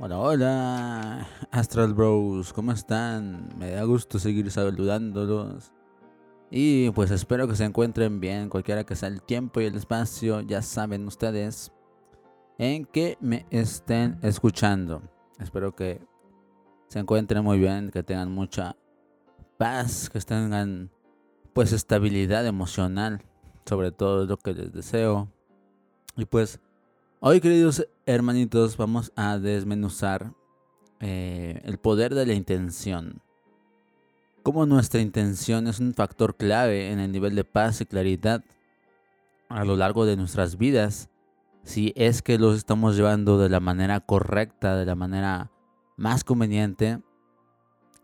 Hola, hola, Astral Bros, ¿cómo están? Me da gusto seguir saludándolos. Y pues espero que se encuentren bien, cualquiera que sea el tiempo y el espacio, ya saben ustedes en que me estén escuchando. Espero que se encuentren muy bien, que tengan mucha paz, que tengan pues estabilidad emocional, sobre todo es lo que les deseo. Y pues hoy queridos hermanitos vamos a desmenuzar eh, el poder de la intención. Cómo nuestra intención es un factor clave en el nivel de paz y claridad a lo largo de nuestras vidas. Si es que los estamos llevando de la manera correcta, de la manera más conveniente.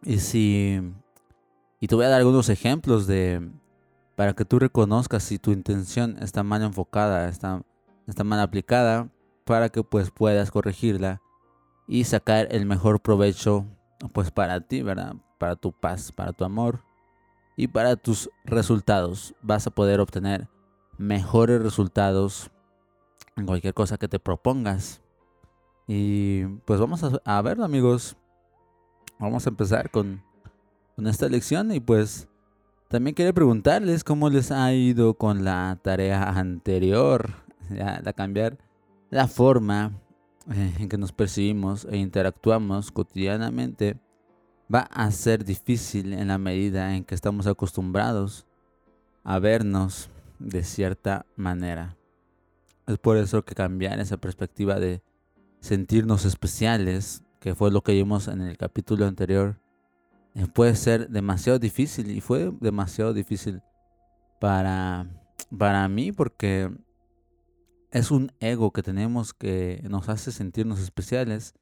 Y si y te voy a dar algunos ejemplos de para que tú reconozcas si tu intención está mal enfocada, está, está mal aplicada, para que pues puedas corregirla y sacar el mejor provecho pues para ti, ¿verdad? Para tu paz, para tu amor y para tus resultados. Vas a poder obtener mejores resultados en cualquier cosa que te propongas. Y pues vamos a, a ver amigos. Vamos a empezar con con esta lección y pues también quería preguntarles cómo les ha ido con la tarea anterior, ya, cambiar la forma eh, en que nos percibimos e interactuamos cotidianamente va a ser difícil en la medida en que estamos acostumbrados a vernos de cierta manera. Es por eso que cambiar esa perspectiva de sentirnos especiales, que fue lo que vimos en el capítulo anterior, eh, puede ser demasiado difícil y fue demasiado difícil para, para mí porque es un ego que tenemos que nos hace sentirnos especiales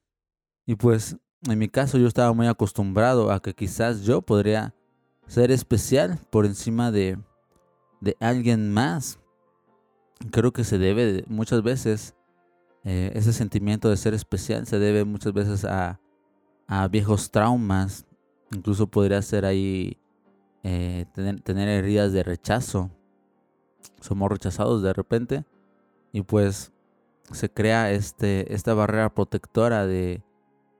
y pues en mi caso yo estaba muy acostumbrado a que quizás yo podría ser especial por encima de, de alguien más. Creo que se debe muchas veces, eh, ese sentimiento de ser especial se debe muchas veces a, a viejos traumas Incluso podría ser ahí eh, tener, heridas de rechazo. Somos rechazados de repente y pues se crea este, esta barrera protectora de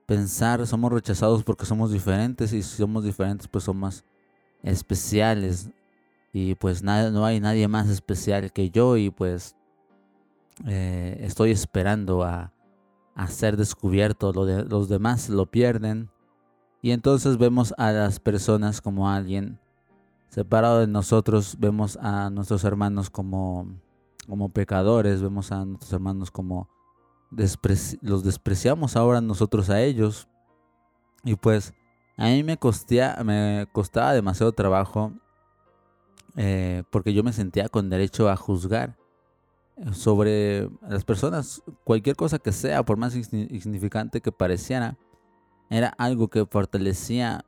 pensar somos rechazados porque somos diferentes y si somos diferentes pues somos especiales. Y pues no hay nadie más especial que yo y pues eh, estoy esperando a, a ser descubierto, lo los demás lo pierden. Y entonces vemos a las personas como alguien separado de nosotros, vemos a nuestros hermanos como, como pecadores, vemos a nuestros hermanos como los despreciamos ahora nosotros a ellos. Y pues a mí me, costía, me costaba demasiado trabajo eh, porque yo me sentía con derecho a juzgar sobre las personas, cualquier cosa que sea, por más insignificante que pareciera era algo que fortalecía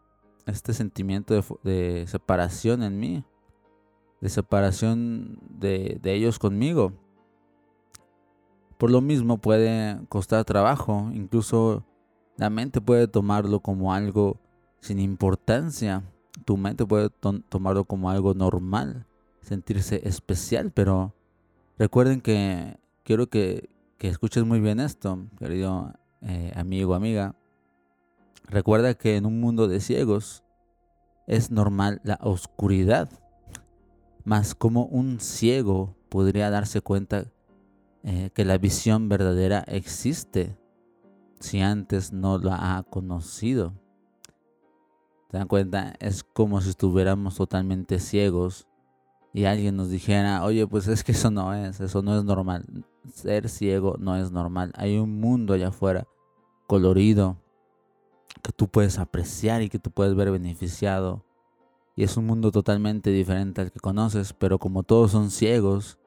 este sentimiento de, separación en mí, de separación de, de, ellos conmigo. Por lo mismo puede costar trabajo, incluso la mente puede tomarlo como algo sin importancia, tu mente puede tomarlo como algo normal, sentirse especial, pero recuerden que quiero que, que escuches muy bien esto, querido eh, amigo, amiga. Recuerda que en un mundo de ciegos es normal la oscuridad. Mas como un ciego podría darse cuenta eh, que la visión verdadera existe si antes no la ha conocido. ¿Te dan cuenta? Es como si estuviéramos totalmente ciegos y alguien nos dijera, oye, pues es que eso no es, eso no es normal. Ser ciego no es normal. Hay un mundo allá afuera colorido, que tú puedes apreciar y que tú puedes ver beneficiado. Y es un mundo totalmente diferente al que conoces, pero como todos son ciegos,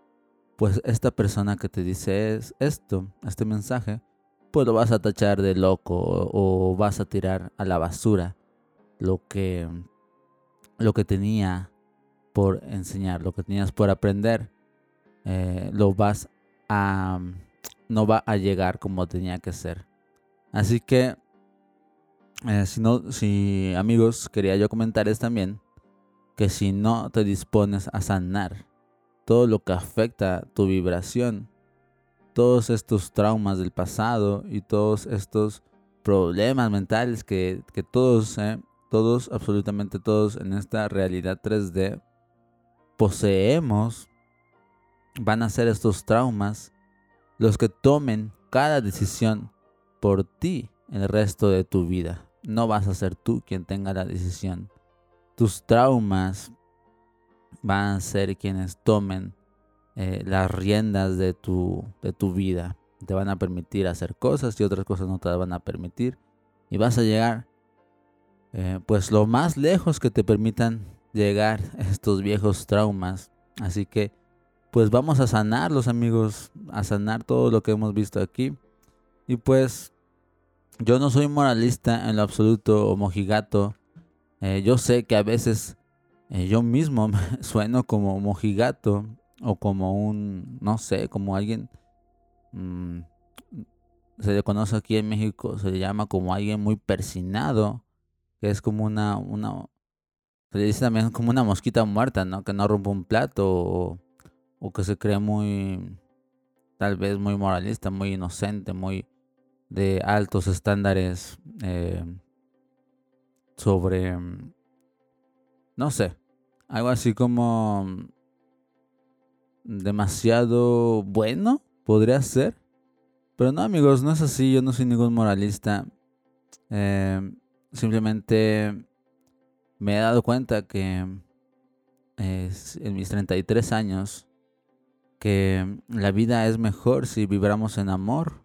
pues esta persona que te dice esto, este mensaje, pues lo vas a tachar de loco o, vas a tirar a la basura lo que, lo que tenía por enseñar, lo que tenías por aprender, eh, lo vas a, no va a llegar como tenía que ser. Así que eh, si, no, si amigos, quería yo comentarles también que si no te dispones a sanar todo lo que afecta tu vibración, todos estos traumas del pasado y todos estos problemas mentales que, todos, eh, todos, absolutamente todos en esta realidad 3D poseemos, van a ser estos traumas los que tomen cada decisión por ti el resto de tu vida. No vas a ser tú quien tenga la decisión. Tus traumas van a ser quienes tomen eh, las riendas de tu, de tu vida. Te van a permitir hacer cosas y otras cosas no te van a permitir. Y vas a llegar eh, pues lo más lejos que te permitan llegar estos viejos traumas. Así que pues vamos a sanar los amigos, a sanar todo lo que hemos visto aquí. Y pues yo no soy moralista en lo absoluto o mojigato. Eh, yo sé que a veces eh, yo mismo sueno como mojigato o como un, no sé, como alguien, mm, se le conoce aquí en México, se le llama como alguien muy persinado, que es como una, una, se le dice también como una mosquita muerta, ¿no? Que no rompe un plato o, o que se cree muy, tal vez muy moralista, muy inocente, muy de altos estándares eh, sobre, no sé, algo así como demasiado bueno, podría ser. Pero no, amigos, no es así. Yo no soy ningún moralista. Eh, simplemente me he dado cuenta que en mis 33 años que la vida es mejor si vibramos en amor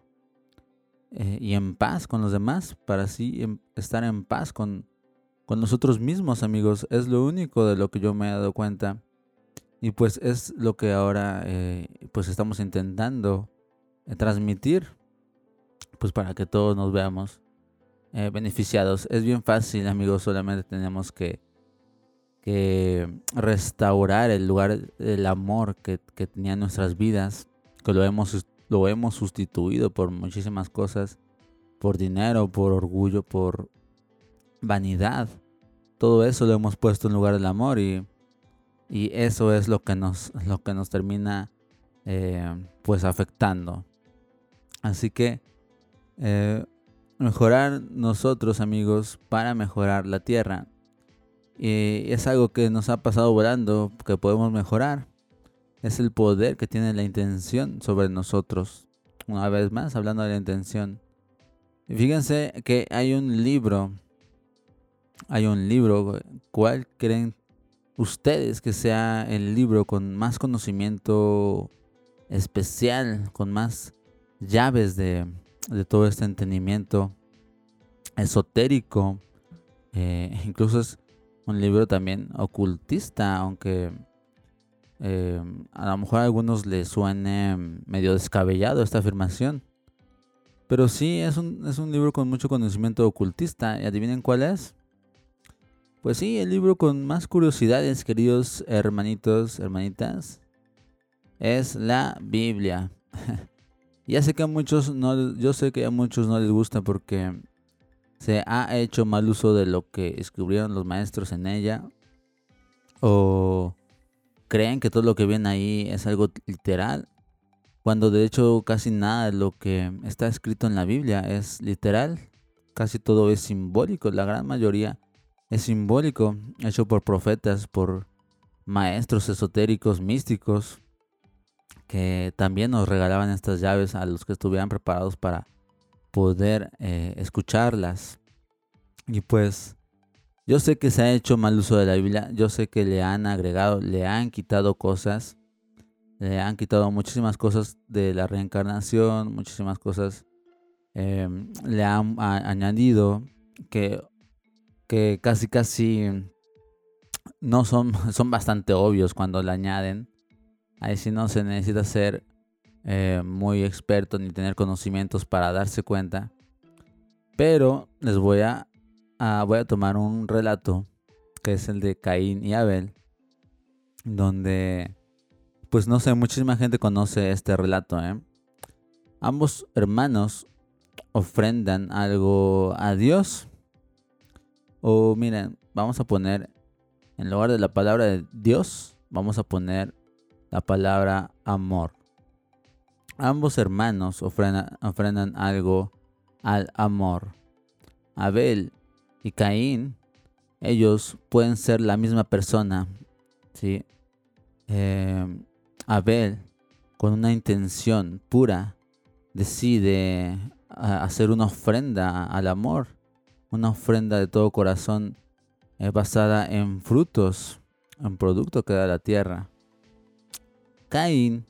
eh, y en paz con los demás para así em, estar en paz con, con nosotros mismos amigos es lo único de lo que yo me he dado cuenta y pues es lo que ahora eh, pues estamos intentando eh, transmitir pues para que todos nos veamos eh, beneficiados. Es bien fácil amigos, solamente tenemos que, restaurar el lugar del amor que, que tenía en nuestras vidas, que lo hemos, lo hemos sustituido por muchísimas cosas, por dinero, por orgullo, por vanidad. Todo eso lo hemos puesto en lugar del amor y y eso es lo que nos, lo que nos termina eh, pues afectando. Así que eh, mejorar nosotros amigos para mejorar la tierra. Y es algo que nos ha pasado volando, que podemos mejorar. Es el poder que tiene la intención sobre nosotros. Una vez más, hablando de la intención. fíjense que hay un libro. Hay un libro. ¿Cuál creen ustedes que sea el libro con más conocimiento especial, con más llaves de, todo este entendimiento esotérico. Eh, incluso es un libro también ocultista, aunque eh, a lo mejor a algunos les suene medio descabellado esta afirmación. Pero sí, es un, es un libro con mucho conocimiento ocultista. ¿Y adivinen cuál es? Pues sí, el libro con más curiosidades, queridos hermanitos, hermanitas, es la Biblia. ya sé que a muchos no, yo sé que a muchos no les gusta porque se ha hecho mal uso de lo que escribieron los maestros en ella o creen que todo lo que ven ahí es algo literal, cuando de hecho casi nada de lo que está escrito en la Biblia es literal, casi todo es simbólico, la gran mayoría es simbólico, hecho por profetas, por maestros esotéricos, místicos, que también nos regalaban estas llaves a los que estuvieran preparados para poder eh, escucharlas. Y pues yo sé que se ha hecho mal uso de la Biblia, yo sé que le han agregado, le han quitado cosas, le han quitado muchísimas cosas de la reencarnación, muchísimas cosas em, le han añadido que que casi casi no son, son bastante obvios cuando le añaden. Ahí sí no se necesita ser eh, muy experto ni tener conocimientos para darse cuenta. Pero les voy a, voy a tomar un relato que es el de Caín y Abel. Donde, pues no sé, muchísima gente conoce este relato. ¿eh? Ambos hermanos ofrendan algo a Dios o miren, vamos a poner, en lugar de la palabra de Dios, vamos a poner la palabra amor. Ambos hermanos ofrendan, algo al amor. Abel y Caín, ellos pueden ser la misma persona. ¿sí? Eh, Abel, con una intención pura, decide hacer una ofrenda al amor, una ofrenda de todo corazón eh, basada en frutos, en producto que da la tierra. Caín,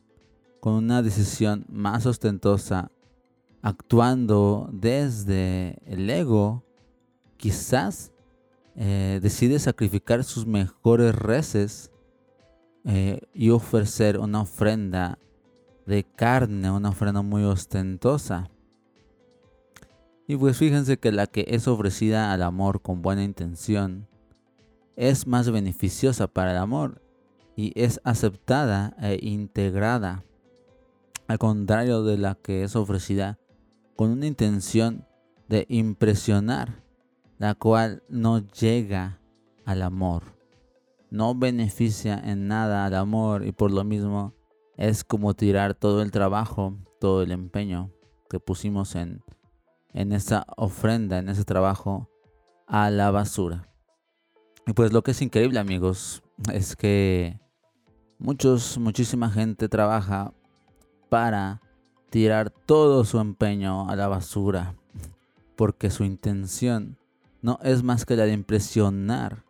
con una decisión más ostentosa, actuando desde el ego, quizás eh, decide sacrificar sus mejores reces eh, y ofrecer una ofrenda de carne, una ofrenda muy ostentosa. Y pues fíjense que la que es ofrecida al amor con buena intención es más beneficiosa para el amor y es aceptada e integrada, al contrario de la que es ofrecida con una intención de impresionar, la cual no llega al amor, no beneficia en nada al amor y por lo mismo es como tirar todo el trabajo, todo el empeño que pusimos en, en esa ofrenda, en ese trabajo, a la basura. Y pues lo que es increíble amigos es que muchos, muchísima gente trabaja para tirar todo su empeño a la basura, porque su intención no es más que la de impresionar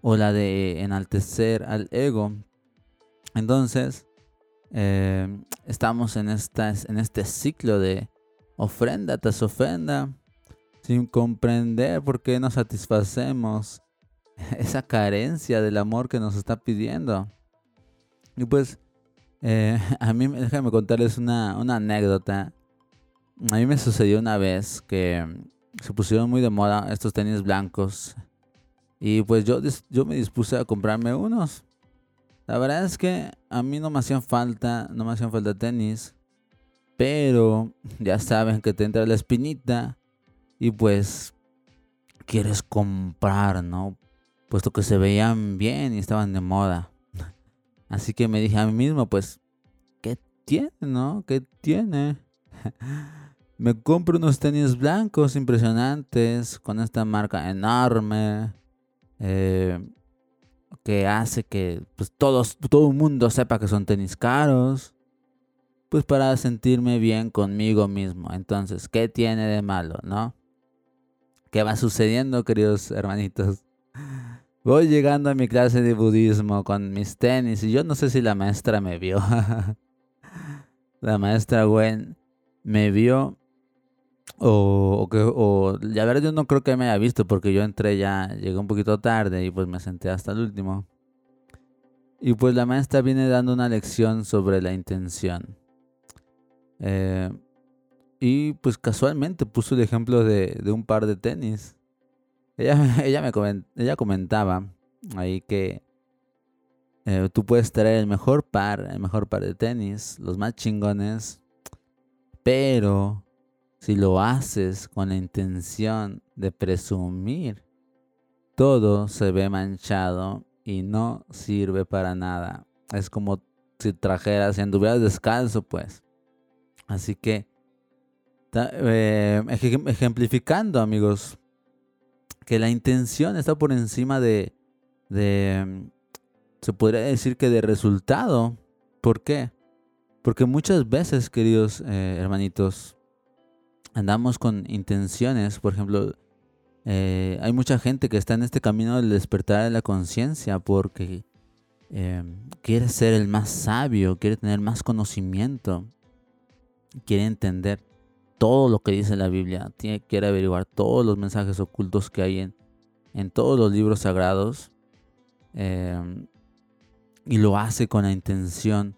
o la de enaltecer al ego. Entonces, eh, estamos en, esta, en este ciclo de ofrenda tras ofrenda, sin comprender por qué no satisfacemos esa carencia del amor que nos está pidiendo. Y pues eh, a mí, déjame contarles una, una anécdota. A mí me sucedió una vez que se pusieron muy de moda estos tenis blancos. Y pues yo, yo me dispuse a comprarme unos. La verdad es que a mí no me hacían falta, no me hacían falta tenis. Pero ya saben que te entra la espinita. Y pues quieres comprar, ¿no? Puesto que se veían bien y estaban de moda. Así que me dije a mí mismo, pues, ¿qué tiene, no? ¿Qué tiene? me compro unos tenis blancos impresionantes con esta marca enorme eh, que hace que pues, todos, todo el mundo sepa que son tenis caros. Pues para sentirme bien conmigo mismo. Entonces, ¿qué tiene de malo, no? ¿Qué va sucediendo, queridos hermanitos? Voy llegando a mi clase de budismo con mis tenis y yo no sé si la maestra me vio. la maestra Gwen me vio o, que o ya ver yo no creo que me haya visto porque yo entré ya llegué un poquito tarde y pues me senté hasta el último. Y pues la maestra viene dando una lección sobre la intención. Eh, y pues casualmente puso el ejemplo de, un par de tenis. Ella, ella, me ella comentaba ahí que eh, tú puedes traer el mejor par, el mejor par de tenis, los más chingones, pero si lo haces con la intención de presumir, todo se ve manchado y no sirve para nada. Es como si trajeras, si anduvieras descalzo, pues. Así que, eh, ejemplificando, amigos, que la intención está por encima de, de, se podría decir que de resultado. ¿Por qué? Porque muchas veces, queridos eh, hermanitos, andamos con intenciones, por ejemplo, eh, hay mucha gente que está en este camino del despertar de la conciencia porque quiere ser el más sabio, quiere tener más conocimiento, quiere entender todo lo que dice la Biblia, tiene, quiere averiguar todos los mensajes ocultos que hay en, todos los libros sagrados em, y lo hace con la intención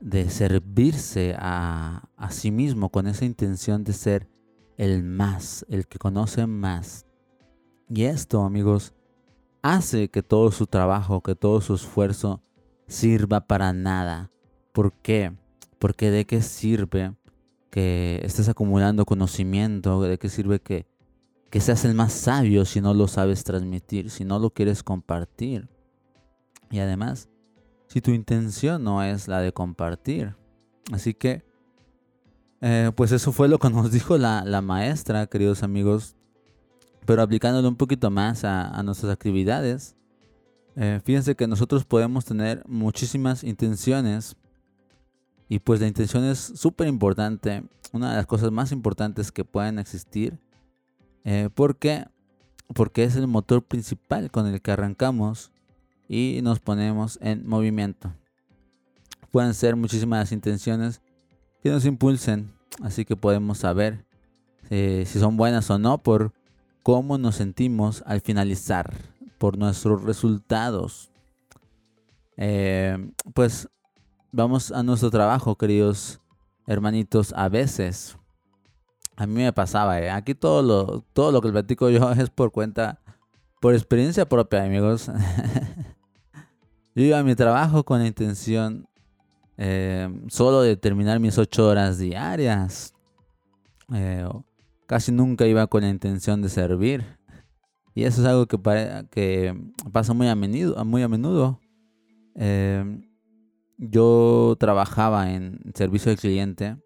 de servirse a, a sí mismo, con esa intención de ser el más, el que conoce más. Y esto, amigos, hace que todo su trabajo, que todo su esfuerzo sirva para nada. ¿Por qué? Porque de qué sirve que estés acumulando conocimiento, de qué sirve que, que seas el más sabio si no lo sabes transmitir, si no lo quieres compartir. Y además, si tu intención no es la de compartir. Así que, eh, pues eso fue lo que nos dijo la, la maestra, queridos amigos. Pero aplicándolo un poquito más a, nuestras actividades, eh, fíjense que nosotros podemos tener muchísimas intenciones y pues la intención es súper importante, una de las cosas más importantes que pueden existir. Eh, ¿Por qué? Porque es el motor principal con el que arrancamos y nos ponemos en movimiento. Pueden ser muchísimas intenciones que nos impulsen, así que podemos saber eh, si son buenas o no por cómo nos sentimos al finalizar, por nuestros resultados. Eh, pues vamos a nuestro trabajo, queridos hermanitos, a veces. A mí me pasaba, ¿eh? aquí todo lo, todo lo que platico yo es por cuenta, por experiencia propia, amigos. yo iba a mi trabajo con la intención eh, solo de terminar mis ocho horas diarias. Eh, casi nunca iba con la intención de servir. Y eso es algo que, pasa muy a menudo. A menudo. Eh, yo trabajaba en servicio al cliente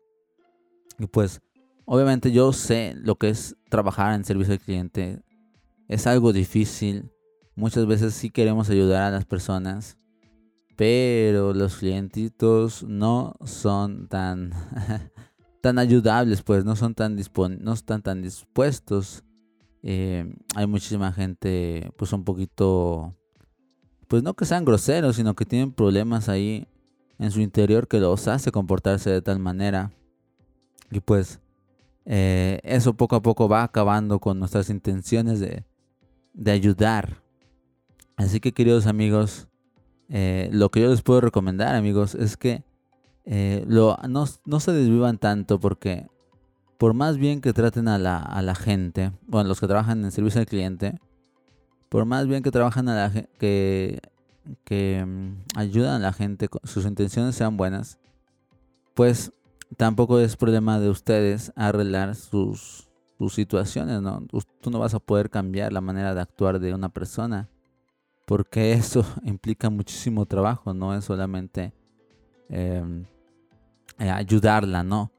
y pues obviamente yo sé lo que es trabajar en servicio al cliente. Es algo difícil. Muchas veces sí queremos ayudar a las personas, pero los clientitos no son tan tan ayudables, pues no son tan no están tan dispuestos. Eh, hay muchísima gente, pues un poquito, pues no que sean groseros, sino que tienen problemas ahí en su interior que los hace comportarse de tal manera. Y pues eh, eso poco a poco va acabando con nuestras intenciones de, ayudar. Así que queridos amigos, eh, lo que yo les puedo recomendar amigos es que eh, lo, no, se desvivan tanto porque por más bien que traten a la, a la gente, bueno, los que trabajan en servicio al cliente, por más bien que trabajan a la que que mm, ayudan a la gente, sus intenciones sean buenas, pues tampoco es problema de ustedes arreglar sus, sus situaciones, ¿no? Tú no vas a poder cambiar la manera de actuar de una persona, porque eso implica muchísimo trabajo, no es solamente em, eh, ayudarla, ¿no?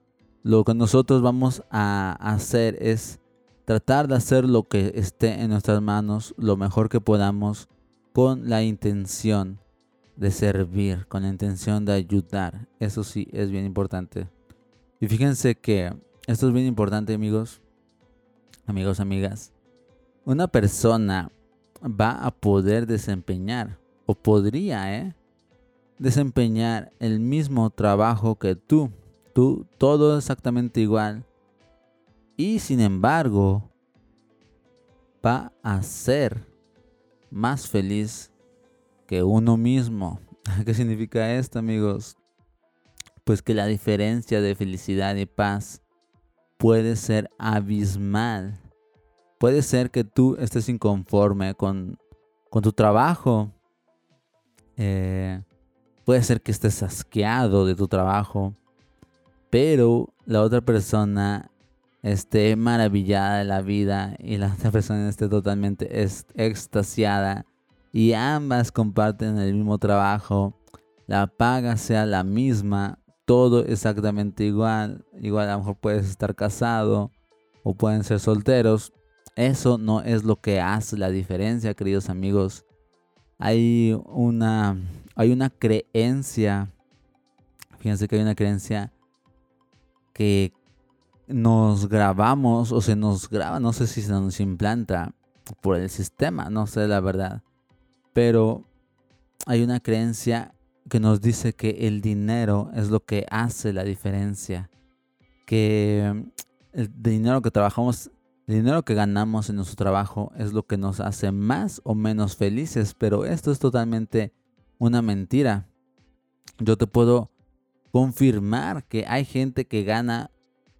Lo que nosotros vamos a hacer es tratar de hacer lo que esté en nuestras manos, lo mejor que podamos, con la intención de servir, con la intención de ayudar. Eso sí es bien importante. Y fíjense que esto es bien importante, amigos, amigos, amigas. Una persona va a poder desempeñar, o podría, ¿eh? Desempeñar el mismo trabajo que tú. Tú, todo exactamente igual. Y sin embargo, va a ser más feliz que uno mismo. ¿Qué significa esto, amigos? Pues que la diferencia de felicidad y paz puede ser abismal. Puede ser que tú estés inconforme con, con tu trabajo. Eh, puede ser que estés asqueado de tu trabajo. Pero la otra persona esté maravillada de la vida y la otra persona esté totalmente extasiada y ambas comparten el mismo trabajo, la paga sea la misma, todo exactamente igual, igual a lo mejor puedes estar casado o pueden ser solteros, eso no es lo que hace la diferencia, queridos amigos. Hay una, hay una creencia, fíjense que hay una creencia que nos grabamos o se nos graba, no sé si se nos implanta por el sistema, no sé la verdad. Pero hay una creencia que nos dice que el dinero es lo que hace la diferencia. Que el dinero que trabajamos, el dinero que ganamos en nuestro trabajo es lo que nos hace más o menos felices. Pero esto es totalmente una mentira. Yo te puedo confirmar que hay gente que gana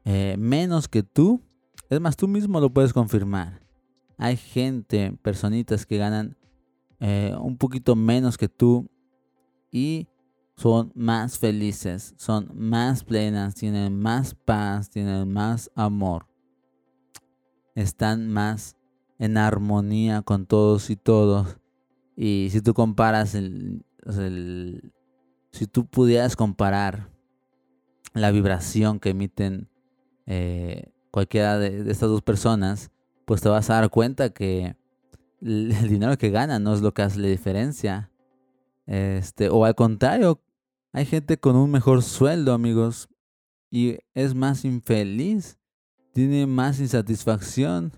eh, menos que tú. Es más, tú mismo lo puedes confirmar. Hay gente, personitas que ganan eh, un poquito menos que tú y son más felices, son más plenas, tienen más paz, tienen más amor. Están más en armonía con todos y todos. Y si tú comparas el, el si tú pudieras comparar la vibración que emiten eh, cualquiera de, estas dos personas, pues te vas a dar cuenta que el dinero que gana no es lo que hace la diferencia. Este, o al contrario, hay gente con un mejor sueldo, amigos, y es más infeliz, tiene más insatisfacción.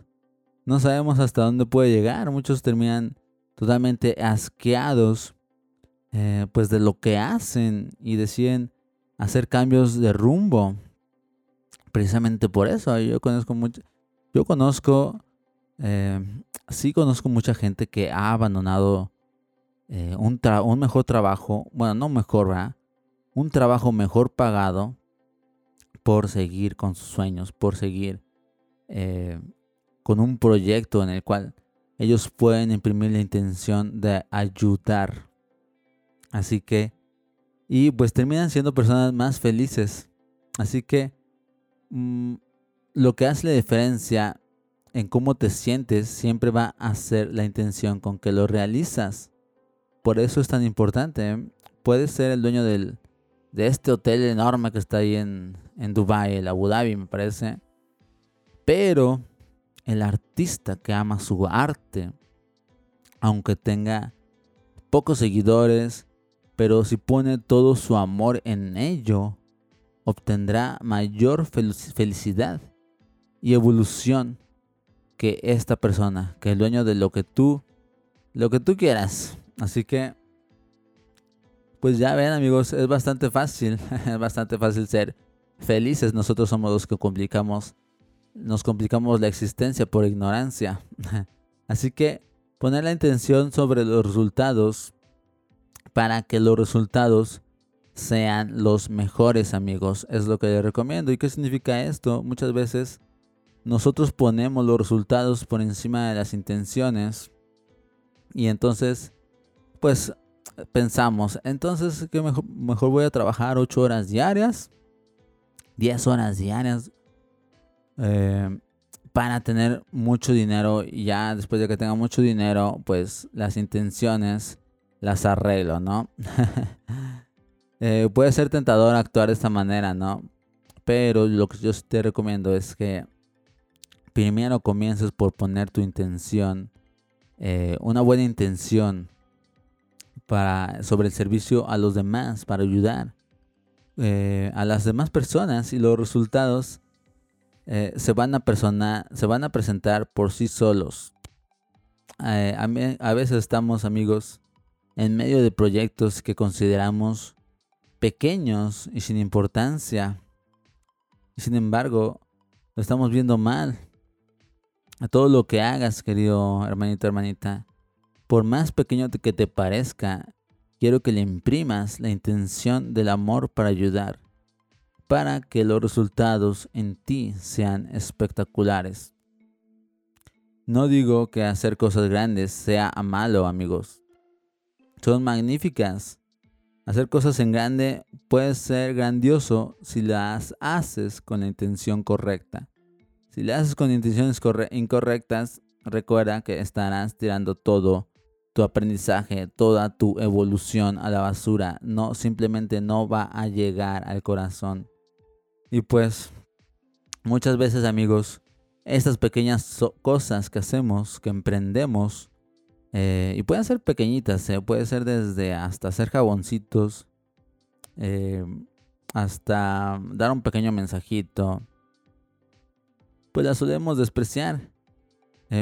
No sabemos hasta dónde puede llegar. Muchos terminan totalmente asqueados eh, pues de lo que hacen y deciden hacer cambios de rumbo. Precisamente por eso yo conozco mucho, yo conozco, eh, sí conozco mucha gente que ha abandonado eh, un, un, mejor trabajo, bueno, no mejor. Un trabajo mejor pagado por seguir con sus sueños, por seguir con un proyecto en el cual ellos pueden imprimir la intención de ayudar Así que, y pues terminan siendo personas más felices. Así que, mm, lo que hace la diferencia en cómo te sientes siempre va a ser la intención con que lo realizas. Por eso es tan importante. ¿eh? Puedes ser el dueño del, de este hotel enorme que está ahí en, en Dubai, el Abu Dhabi, me parece. Pero el artista que ama su arte, aunque tenga pocos seguidores, pero si pone todo su amor en ello, obtendrá mayor felicidad y evolución que esta persona, que el dueño de lo que tú, lo que tú quieras. Así que, pues ya ven amigos, es bastante fácil, es bastante fácil ser felices. Nosotros somos los que complicamos, nos complicamos la existencia por ignorancia. Así que poner la intención sobre los resultados para que los resultados sean los mejores amigos. Es lo que les recomiendo. ¿Y qué significa esto? Muchas veces nosotros ponemos los resultados por encima de las intenciones y entonces pues pensamos, entonces que mejor, mejor voy a trabajar 8 horas diarias, 10 horas diarias eh, para tener mucho dinero y ya después de que tenga mucho dinero pues las intenciones las arreglo, ¿no? Eh, puede ser tentador actuar de esta manera, ¿no? Pero lo que yo te recomiendo es que primero comiences por poner tu intención, eh, una buena intención para, sobre el servicio a los demás, para ayudar eh, a las demás personas y los resultados se, van a se van a presentar por sí solos. a veces estamos, amigos, en medio de proyectos que consideramos pequeños y sin importancia. Y sin embargo, lo estamos viendo mal. A todo lo que hagas, querido hermanito, hermanita, por más pequeño que te parezca, quiero que le imprimas la intención del amor para ayudar, para que los resultados en ti sean espectaculares. No digo que hacer cosas grandes sea malo, amigos son magníficas. Hacer cosas en grande puede ser grandioso si las haces con la intención correcta. Si las haces con intenciones incorrectas, recuerda que estarás tirando todo tu aprendizaje, toda tu evolución a la basura. No, simplemente no va a llegar al corazón. Y pues, muchas veces amigos, estas pequeñas cosas que hacemos, que emprendemos, eh, y pueden ser pequeñitas, eh, puede ser desde hasta hacer jaboncitos, eh, hasta dar un pequeño mensajito. Pues las solemos despreciar,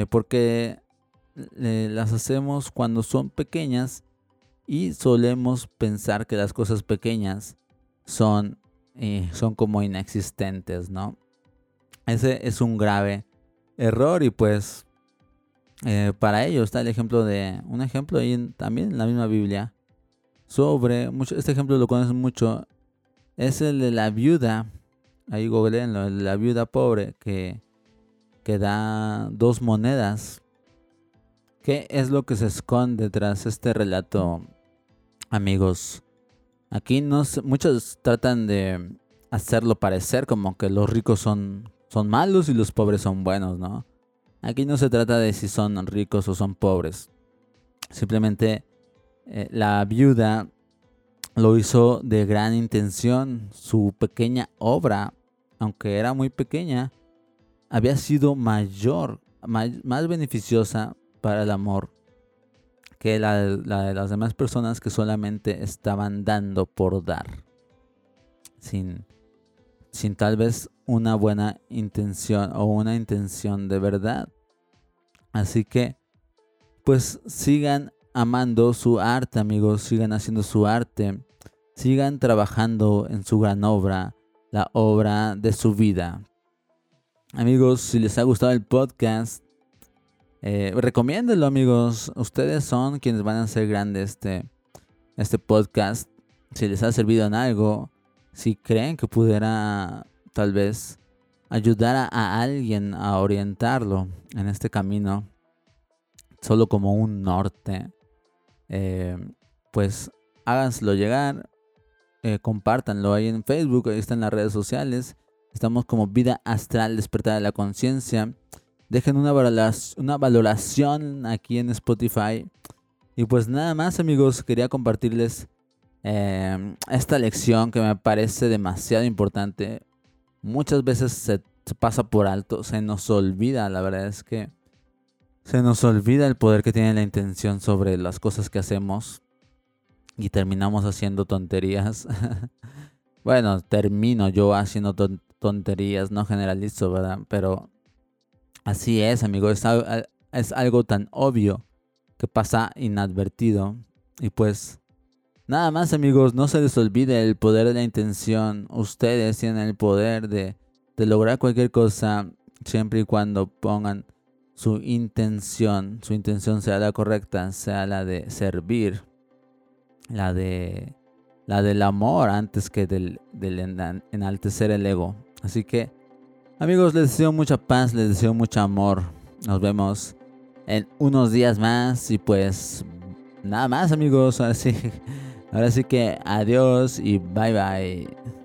porque las hacemos cuando son pequeñas y solemos pensar que las cosas pequeñas son, son como inexistentes, ¿no? Ese es un grave error y pues eh, para ello está el ejemplo de, un ejemplo ahí también en la misma Biblia, sobre, este ejemplo lo conocen mucho, es el de la viuda, ahí googleenlo, la viuda pobre que, que da dos monedas. ¿Qué es lo que se esconde tras este relato, amigos? Aquí no, muchos tratan de hacerlo parecer como que los ricos son, son malos y los pobres son buenos, ¿no? Aquí no se trata de si son ricos o son pobres. Simplemente eh, la viuda lo hizo de gran intención. Su pequeña obra, aunque era muy pequeña, había sido mayor más, beneficiosa para el amor que la, de las demás personas que solamente estaban dando por dar. Sin, sin tal vez una buena intención o una intención de verdad. Así que, pues sigan amando su arte, amigos, sigan haciendo su arte, sigan trabajando en su gran obra, la obra de su vida. Amigos, si les ha gustado el podcast, eh, amigos. Ustedes son quienes van a hacer grande este, este podcast. Si les ha servido en algo, si creen que pudiera tal vez ayudar a, alguien a orientarlo en este camino, solo como un norte, eh, pues háganselo llegar, eh, compártanlo ahí en Facebook, ahí están las redes sociales. Estamos como Vida Astral Despertar de la Conciencia. Dejen una, una valoración aquí en Spotify. Y pues nada más amigos, quería compartirles em, esta lección que me parece demasiado importante. Muchas veces se, pasa por alto, se nos olvida, la verdad es que se nos olvida el poder que tiene la intención sobre las cosas que hacemos y terminamos haciendo tonterías. bueno, termino yo haciendo tonterías, no generalizo, ¿verdad? Pero así es, amigo, es, es algo tan obvio que pasa inadvertido. Y pues, nada más, amigos, no se les olvide el poder de la intención. Ustedes tienen el poder de, lograr cualquier cosa siempre y cuando pongan su intención, su intención sea la correcta, sea la de servir la de la del amor antes que del, del enaltecer el ego. Así que, amigos, les deseo mucha paz, les deseo mucho amor. Nos vemos en unos días más y pues nada más, amigos. Ahora sí, ahora sí que adiós y bye bye.